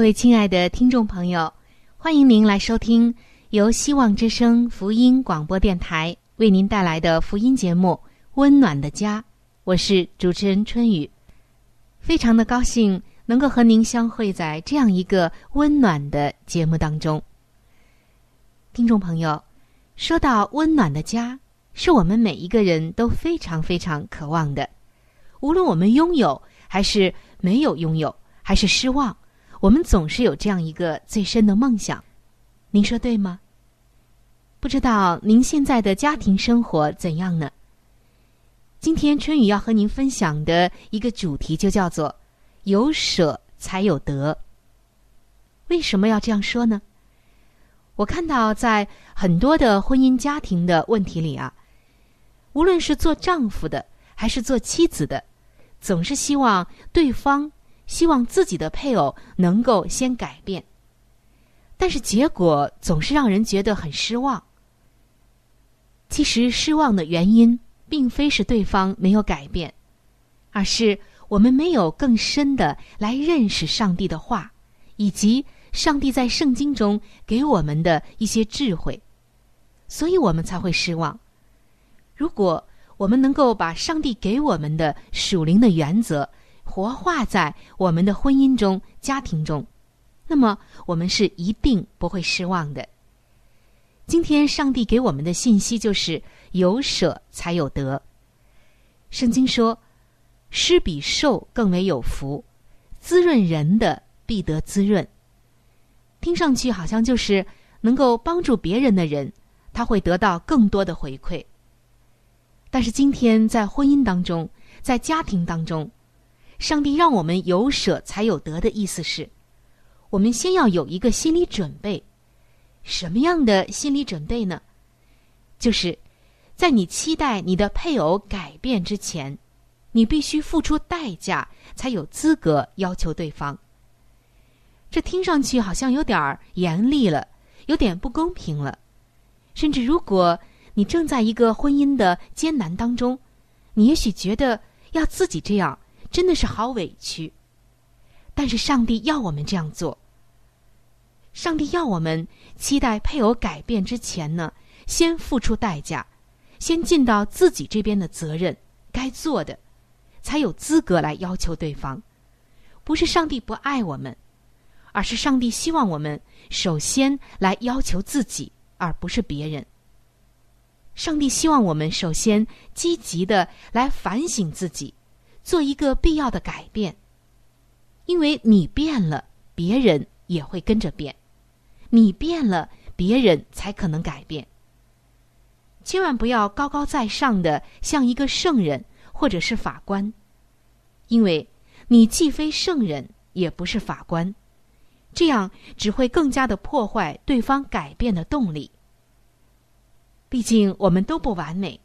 各位亲爱的听众朋友，欢迎您来收听由希望之声福音广播电台为您带来的福音节目《温暖的家》，我是主持人春雨，非常的高兴能够和您相会在这样一个温暖的节目当中。听众朋友，说到温暖的家，是我们每一个人都非常非常渴望的，无论我们拥有还是没有拥有，还是失望。我们总是有这样一个最深的梦想，您说对吗？不知道您现在的家庭生活怎样呢？今天春雨要和您分享的一个主题就叫做“有舍才有得”。为什么要这样说呢？我看到在很多的婚姻家庭的问题里啊，无论是做丈夫的还是做妻子的，总是希望对方。希望自己的配偶能够先改变，但是结果总是让人觉得很失望。其实失望的原因并非是对方没有改变，而是我们没有更深的来认识上帝的话，以及上帝在圣经中给我们的一些智慧，所以我们才会失望。如果我们能够把上帝给我们的属灵的原则，活化在我们的婚姻中、家庭中，那么我们是一定不会失望的。今天上帝给我们的信息就是有舍才有得。圣经说：“施比受更为有福，滋润人的必得滋润。”听上去好像就是能够帮助别人的人，他会得到更多的回馈。但是今天在婚姻当中，在家庭当中，上帝让我们有舍才有得的意思是，我们先要有一个心理准备。什么样的心理准备呢？就是在你期待你的配偶改变之前，你必须付出代价，才有资格要求对方。这听上去好像有点严厉了，有点不公平了。甚至如果你正在一个婚姻的艰难当中，你也许觉得要自己这样。真的是好委屈，但是上帝要我们这样做。上帝要我们期待配偶改变之前呢，先付出代价，先尽到自己这边的责任，该做的，才有资格来要求对方。不是上帝不爱我们，而是上帝希望我们首先来要求自己，而不是别人。上帝希望我们首先积极的来反省自己。做一个必要的改变，因为你变了，别人也会跟着变；你变了，别人才可能改变。千万不要高高在上的像一个圣人或者是法官，因为你既非圣人，也不是法官，这样只会更加的破坏对方改变的动力。毕竟我们都不完美，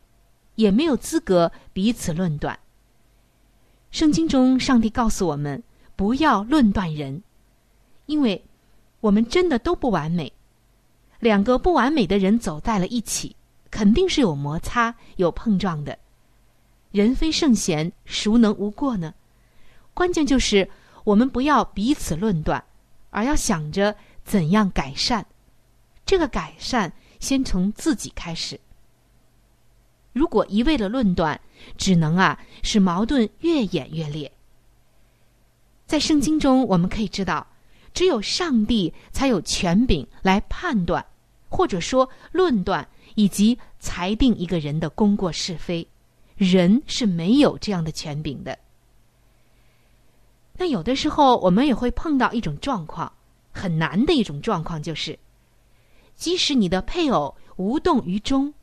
也没有资格彼此论断。圣经中，上帝告诉我们：不要论断人，因为我们真的都不完美。两个不完美的人走在了一起，肯定是有摩擦、有碰撞的。人非圣贤，孰能无过呢？关键就是我们不要彼此论断，而要想着怎样改善。这个改善先从自己开始。如果一味的论断，只能啊使矛盾越演越烈。在圣经中，我们可以知道，只有上帝才有权柄来判断，或者说论断以及裁定一个人的功过是非，人是没有这样的权柄的。那有的时候，我们也会碰到一种状况，很难的一种状况，就是，即使你的配偶无动于衷，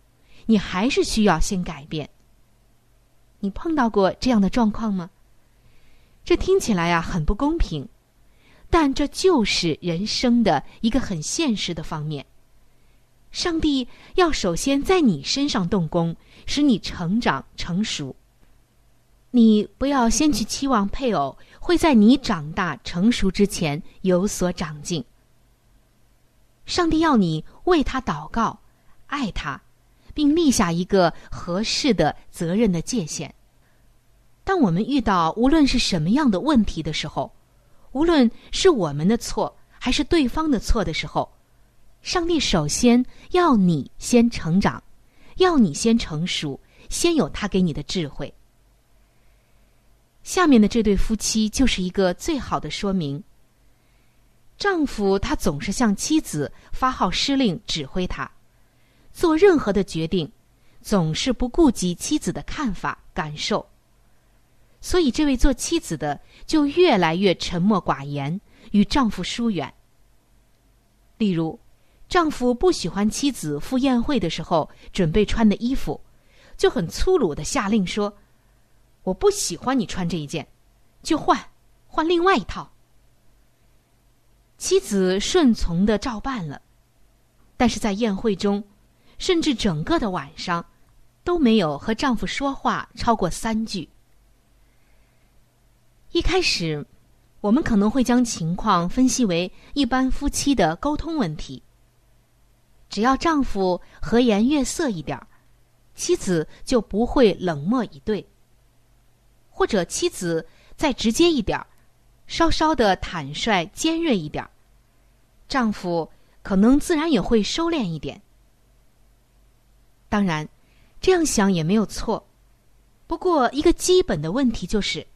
你还是需要先改变。你碰到过这样的状况吗？这听起来呀很不公平，但这就是人生的一个很现实的方面。上帝要首先在你身上动工，使你成长成熟。你不要先去期望配偶会在你长大成熟之前有所长进。上帝要你为他祷告，爱他，并立下一个合适的责任的界限。当我们遇到无论是什么样的问题的时候，无论是我们的错还是对方的错的时候，上帝首先要你先成长，要你先成熟，先有他给你的智慧。下面的这对夫妻就是一个最好的说明。丈夫他总是向妻子发号施令，指挥他做任何的决定，总是不顾及妻子的看法感受。所以，这位做妻子的就越来越沉默寡言，与丈夫疏远。例如，丈夫不喜欢妻子赴宴会的时候准备穿的衣服，就很粗鲁的下令说：“我不喜欢你穿这一件，就换，换另外一套。”妻子顺从的照办了，但是在宴会中，甚至整个的晚上，都没有和丈夫说话超过三句。一开始，我们可能会将情况分析为一般夫妻的沟通问题。只要丈夫和颜悦色一点儿，妻子就不会冷漠以对；或者妻子再直接一点儿，稍稍的坦率尖锐一点儿，丈夫可能自然也会收敛一点。当然，这样想也没有错。不过，一个基本的问题就是。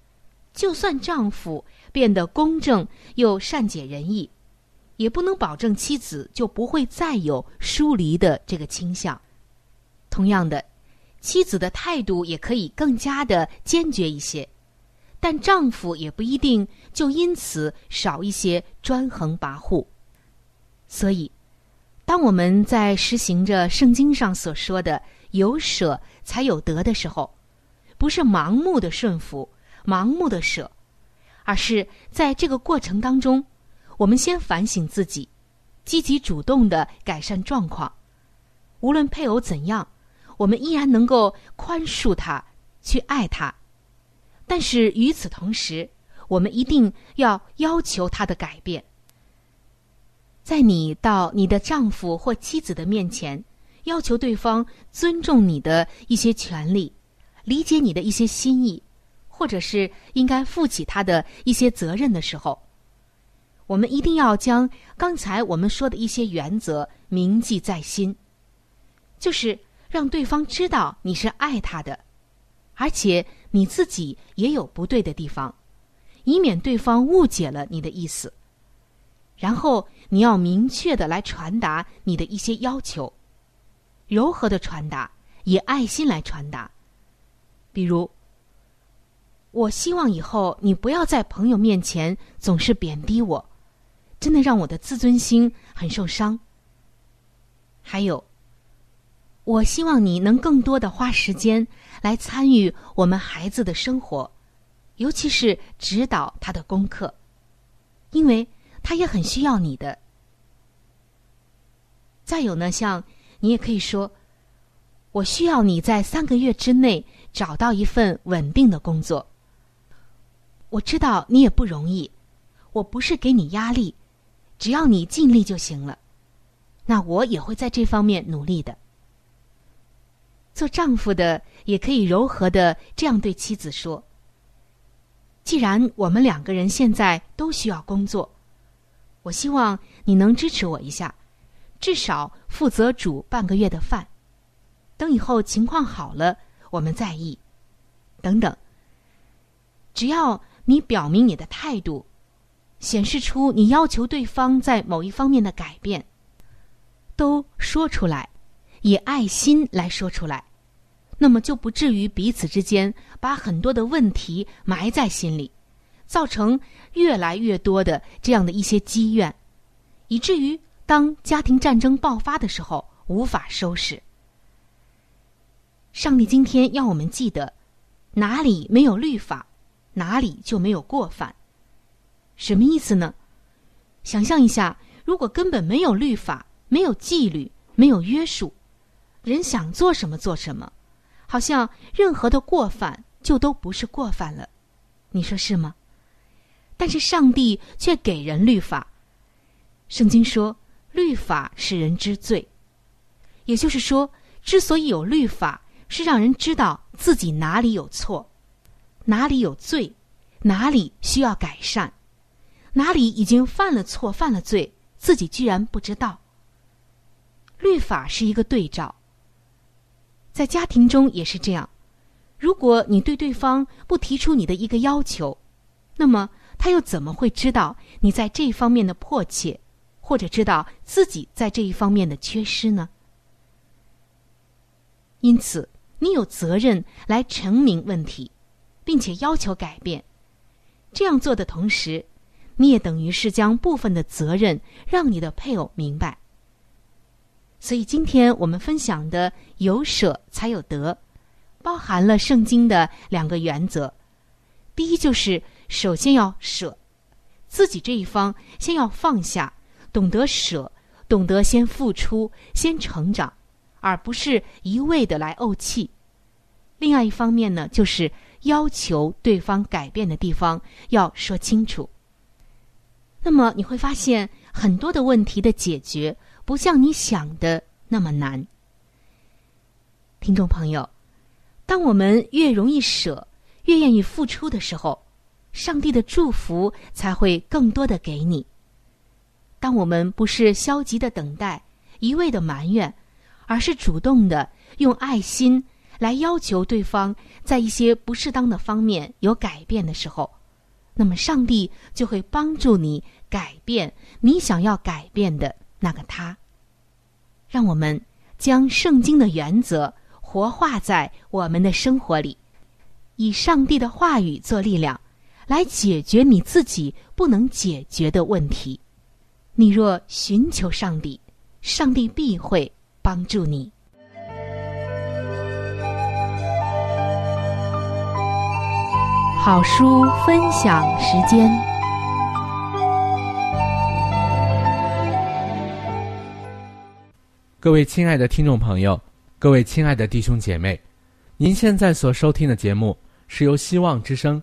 就算丈夫变得公正又善解人意，也不能保证妻子就不会再有疏离的这个倾向。同样的，妻子的态度也可以更加的坚决一些，但丈夫也不一定就因此少一些专横跋扈。所以，当我们在实行着圣经上所说的“有舍才有得”的时候，不是盲目的顺服。盲目的舍，而是在这个过程当中，我们先反省自己，积极主动的改善状况。无论配偶怎样，我们依然能够宽恕他，去爱他。但是与此同时，我们一定要要求他的改变。在你到你的丈夫或妻子的面前，要求对方尊重你的一些权利，理解你的一些心意。或者是应该负起他的一些责任的时候，我们一定要将刚才我们说的一些原则铭记在心，就是让对方知道你是爱他的，而且你自己也有不对的地方，以免对方误解了你的意思。然后你要明确的来传达你的一些要求，柔和的传达，以爱心来传达，比如。我希望以后你不要在朋友面前总是贬低我，真的让我的自尊心很受伤。还有，我希望你能更多的花时间来参与我们孩子的生活，尤其是指导他的功课，因为他也很需要你的。再有呢，像你也可以说，我需要你在三个月之内找到一份稳定的工作。我知道你也不容易，我不是给你压力，只要你尽力就行了。那我也会在这方面努力的。做丈夫的也可以柔和的这样对妻子说：“既然我们两个人现在都需要工作，我希望你能支持我一下，至少负责煮半个月的饭。等以后情况好了，我们再议。等等，只要你表明你的态度，显示出你要求对方在某一方面的改变。”都说出来，以爱心来说出来，那么就不至于彼此之间把很多的问题埋在心里，造成越来越多的这样的一些积怨，以至于当家庭战争爆发的时候无法收拾。上帝今天要我们记得，哪里没有律法，哪里就没有过犯。什么意思呢？想象一下，如果根本没有律法。没有纪律，没有约束，人想做什么做什么，好像任何的过犯就都不是过犯了，你说是吗？但是上帝却给人律法，圣经说律法使人知罪，也就是说，之所以有律法，是让人知道自己哪里有错，哪里有罪，哪里需要改善，哪里已经犯了错、犯了罪，自己居然不知道。律法是一个对照，在家庭中也是这样。如果你对对方不提出你的一个要求，那么他又怎么会知道你在这方面的迫切，或者知道自己在这一方面的缺失呢？因此，你有责任来澄明问题，并且要求改变。这样做的同时，你也等于是将部分的责任让你的配偶明白。所以，今天我们分享的“有舍才有得”，包含了圣经的两个原则。第一，就是首先要舍，自己这一方先要放下，懂得舍，懂得先付出，先成长，而不是一味的来怄气。另外一方面呢，就是要求对方改变的地方要说清楚。那么你会发现很多的问题的解决。不像你想的那么难，听众朋友，当我们越容易舍，越愿意付出的时候，上帝的祝福才会更多的给你。当我们不是消极的等待，一味的埋怨，而是主动的用爱心来要求对方在一些不适当的方面有改变的时候，那么上帝就会帮助你改变你想要改变的。那个他，让我们将圣经的原则活化在我们的生活里，以上帝的话语做力量，来解决你自己不能解决的问题。你若寻求上帝，上帝必会帮助你。好书分享时间。各位亲爱的听众朋友，各位亲爱的弟兄姐妹，您现在所收听的节目是由希望之声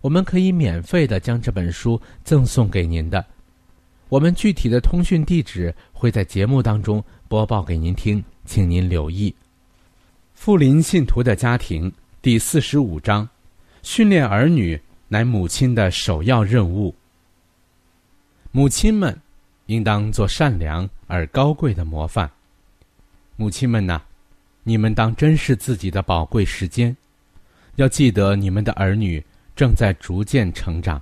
我们可以免费的将这本书赠送给您的。我们具体的通讯地址会在节目当中播报给您听，请您留意。富林信徒的家庭第四十五章：训练儿女乃母亲的首要任务。母亲们应当做善良而高贵的模范。母亲们呐，你们当珍视自己的宝贵时间，要记得你们的儿女正在逐渐成长，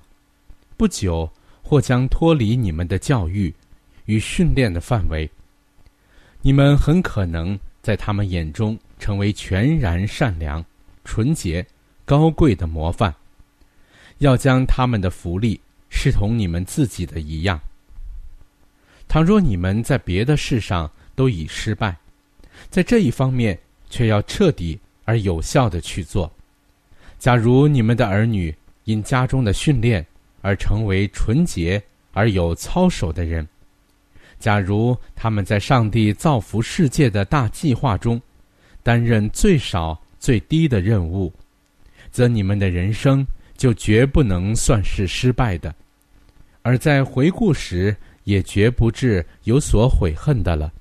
不久。或将脱离你们的教育与训练的范围。你们很可能在他们眼中成为全然善良、纯洁、高贵的模范。要将他们的福利视同你们自己的一样。倘若你们在别的事上都已失败，在这一方面却要彻底而有效的去做。假如你们的儿女因家中的训练，而成为纯洁而有操守的人。假如他们在上帝造福世界的大计划中担任最少最低的任务，则你们的人生就绝不能算是失败的，而在回顾时也绝不至有所悔恨的了。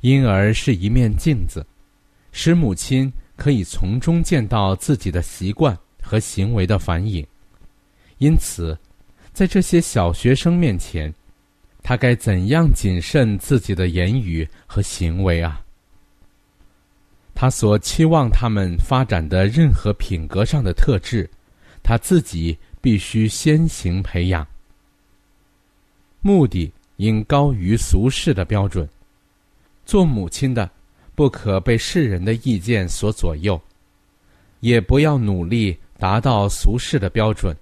因而是一面镜子，使母亲可以从中见到自己的习惯和行为的反影。因此，在这些小学生面前，他该怎样谨慎自己的言语和行为啊？他所期望他们发展的任何品格上的特质，他自己必须先行培养。目的应高于俗世的标准。做母亲的，不可被世人的意见所左右，也不要努力达到俗世的标准。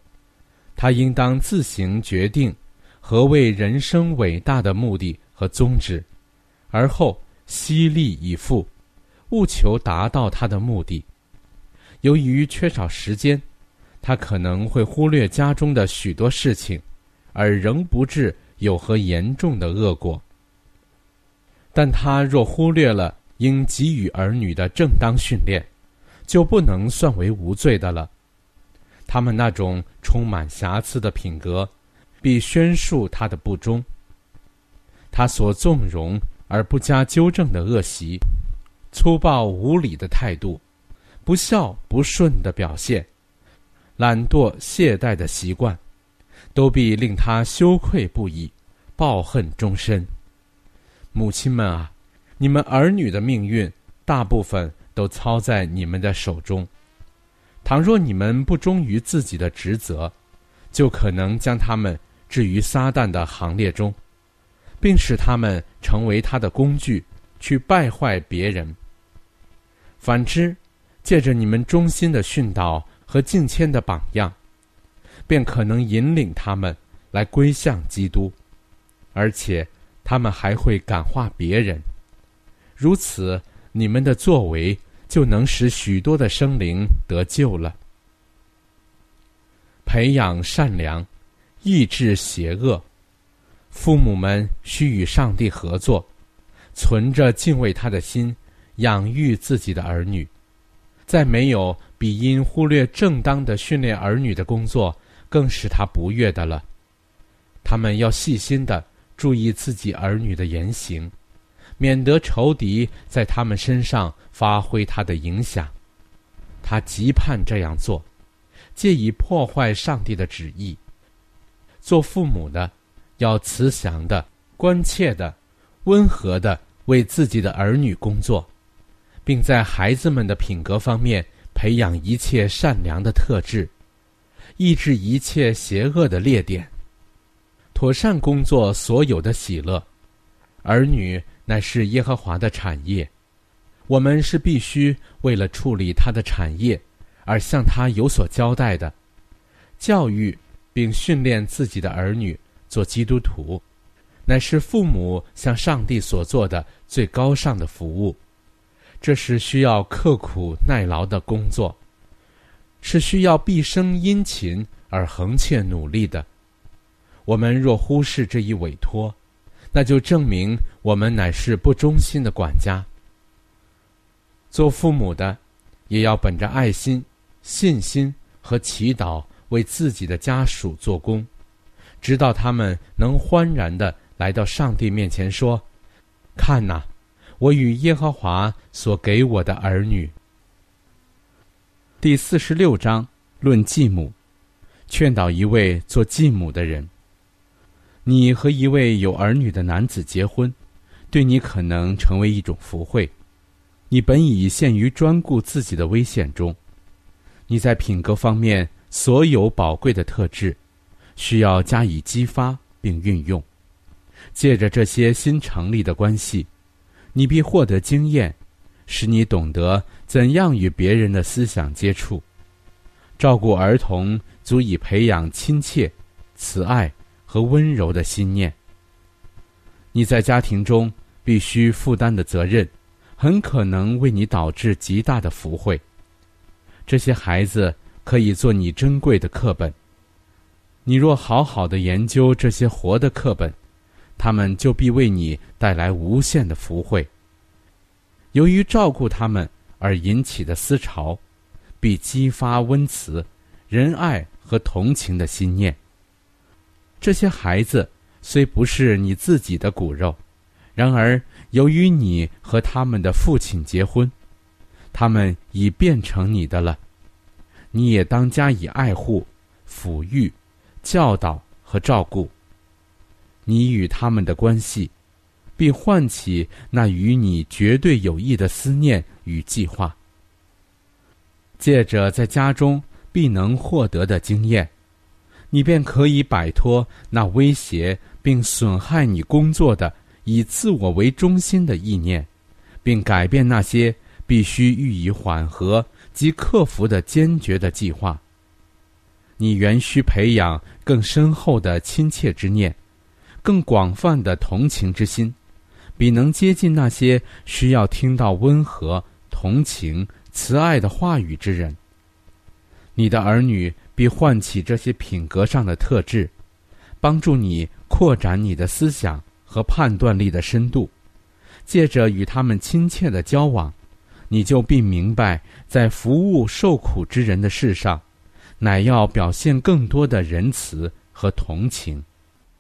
他应当自行决定何为人生伟大的目的和宗旨，而后悉力以赴，务求达到他的目的。由于缺少时间，他可能会忽略家中的许多事情，而仍不至有何严重的恶果。但他若忽略了应给予儿女的正当训练，就不能算为无罪的了。他们那种充满瑕疵的品格，必宣述他的不忠。他所纵容而不加纠正的恶习，粗暴无礼的态度，不孝不顺的表现，懒惰懈怠的习惯，都必令他羞愧不已，抱恨终身。母亲们啊，你们儿女的命运，大部分都操在你们的手中。倘若你们不忠于自己的职责，就可能将他们置于撒旦的行列中，并使他们成为他的工具，去败坏别人。反之，借着你们忠心的训导和敬谦的榜样，便可能引领他们来归向基督，而且他们还会感化别人。如此，你们的作为。就能使许多的生灵得救了。培养善良，抑制邪恶。父母们需与上帝合作，存着敬畏他的心，养育自己的儿女。再没有比因忽略正当的训练儿女的工作更使他不悦的了。他们要细心的注意自己儿女的言行。免得仇敌在他们身上发挥他的影响，他极盼这样做，借以破坏上帝的旨意。做父母的，要慈祥的、关切的、温和的为自己的儿女工作，并在孩子们的品格方面培养一切善良的特质，抑制一切邪恶的劣点，妥善工作所有的喜乐，儿女。乃是耶和华的产业，我们是必须为了处理他的产业，而向他有所交代的。教育并训练自己的儿女做基督徒，乃是父母向上帝所做的最高尚的服务。这是需要刻苦耐劳的工作，是需要毕生殷勤而恒切努力的。我们若忽视这一委托，那就证明我们乃是不忠心的管家。做父母的，也要本着爱心、信心和祈祷，为自己的家属做工，直到他们能欢然的来到上帝面前说：“看哪，我与耶和华所给我的儿女。”第四十六章论继母，劝导一位做继母的人。你和一位有儿女的男子结婚，对你可能成为一种福惠。你本已陷于专顾自己的危险中，你在品格方面所有宝贵的特质，需要加以激发并运用。借着这些新成立的关系，你必获得经验，使你懂得怎样与别人的思想接触。照顾儿童足以培养亲切、慈爱和温柔的心念。你在家庭中必须负担的责任。很可能为你导致极大的福慧。这些孩子可以做你珍贵的课本。你若好好的研究这些活的课本，他们就必为你带来无限的福慧。由于照顾他们而引起的思潮，必激发温慈、仁爱和同情的心念。这些孩子虽不是你自己的骨肉，然而。由于你和他们的父亲结婚，他们已变成你的了，你也当加以爱护、抚育、教导和照顾。你与他们的关系，并唤起那与你绝对有益的思念与计划。借着在家中必能获得的经验，你便可以摆脱那威胁并损害你工作的。以自我为中心的意念，并改变那些必须予以缓和及克服的坚决的计划。你原需培养更深厚的亲切之念，更广泛的同情之心，比能接近那些需要听到温和、同情、慈爱的话语之人。你的儿女必唤起这些品格上的特质，帮助你扩展你的思想。和判断力的深度，借着与他们亲切的交往，你就必明白，在服务受苦之人的事上，乃要表现更多的仁慈和同情。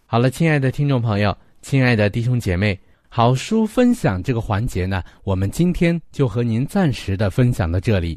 好了，亲爱的听众朋友，亲爱的弟兄姐妹，好书分享这个环节呢，我们今天就和您暂时的分享到这里。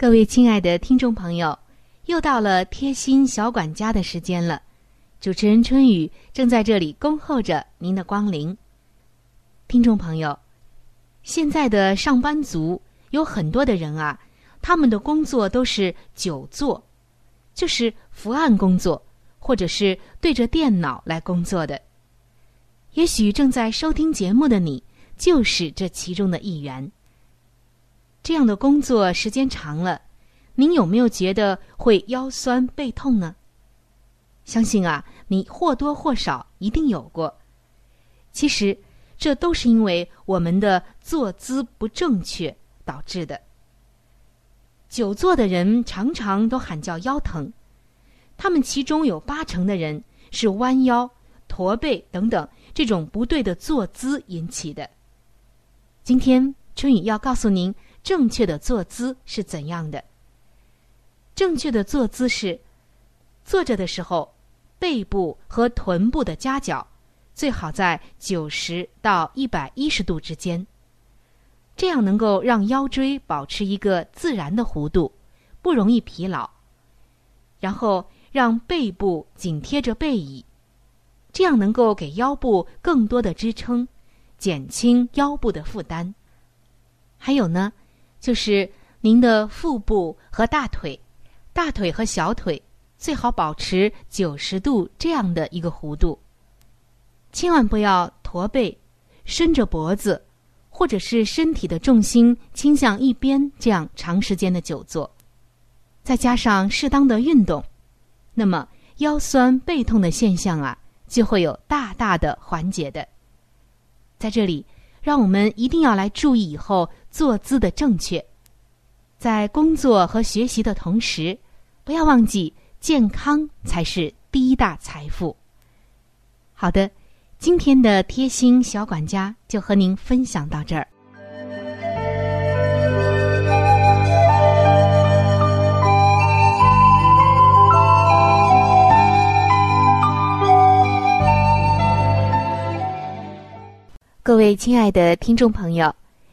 各位亲爱的听众朋友，又到了贴心小管家的时间了。主持人春雨正在这里恭候着您的光临。听众朋友，现在的上班族有很多的人啊，他们的工作都是久坐，就是伏案工作，或者是对着电脑来工作的。也许正在收听节目的你，就是这其中的一员。这样的工作时间长了，您有没有觉得会腰酸背痛呢？相信啊，你或多或少一定有过。其实，这都是因为我们的坐姿不正确导致的。久坐的人常常都喊叫腰疼，他们其中有八成的人是弯腰、驼背等等这种不对的坐姿引起的。今天春雨要告诉您。正确的坐姿是怎样的？正确的坐姿是，坐着的时候，背部和臀部的夹角最好在九十到一百一十度之间，这样能够让腰椎保持一个自然的弧度，不容易疲劳。然后让背部紧贴着背椅，这样能够给腰部更多的支撑，减轻腰部的负担。还有呢，就是您的腹部和大腿，大腿和小腿最好保持九十度这样的一个弧度。千万不要驼背、伸着脖子，或者是身体的重心倾向一边，这样长时间的久坐。再加上适当的运动，那么腰酸背痛的现象啊，就会有大大的缓解的。在这里，让我们一定要来注意以后坐姿的正确，在工作和学习的同时，不要忘记健康才是第一大财富。好的。今天的贴心小管家就和您分享到这儿。各位亲爱的听众朋友，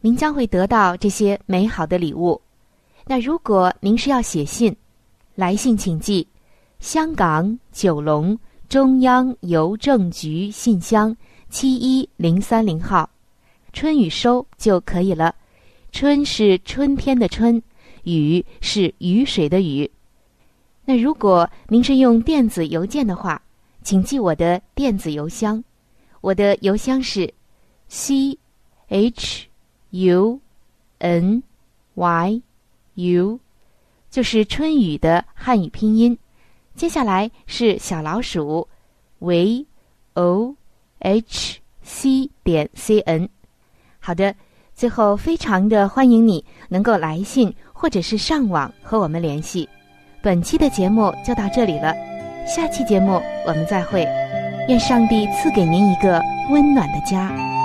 您将会得到这些美好的礼物。那如果您是要写信，来信请寄香港九龙中央邮政局信箱。七一零三零号，春雨收就可以了。春是春天的春，雨是雨水的雨。那如果您是用电子邮件的话，请记我的电子邮箱。我的邮箱是 c h u n y u，就是春雨的汉语拼音。接下来是小老鼠 v o。h c 点 c n，好的，最后非常的欢迎你能够来信或者是上网和我们联系。本期的节目就到这里了，下期节目我们再会。愿上帝赐给您一个温暖的家。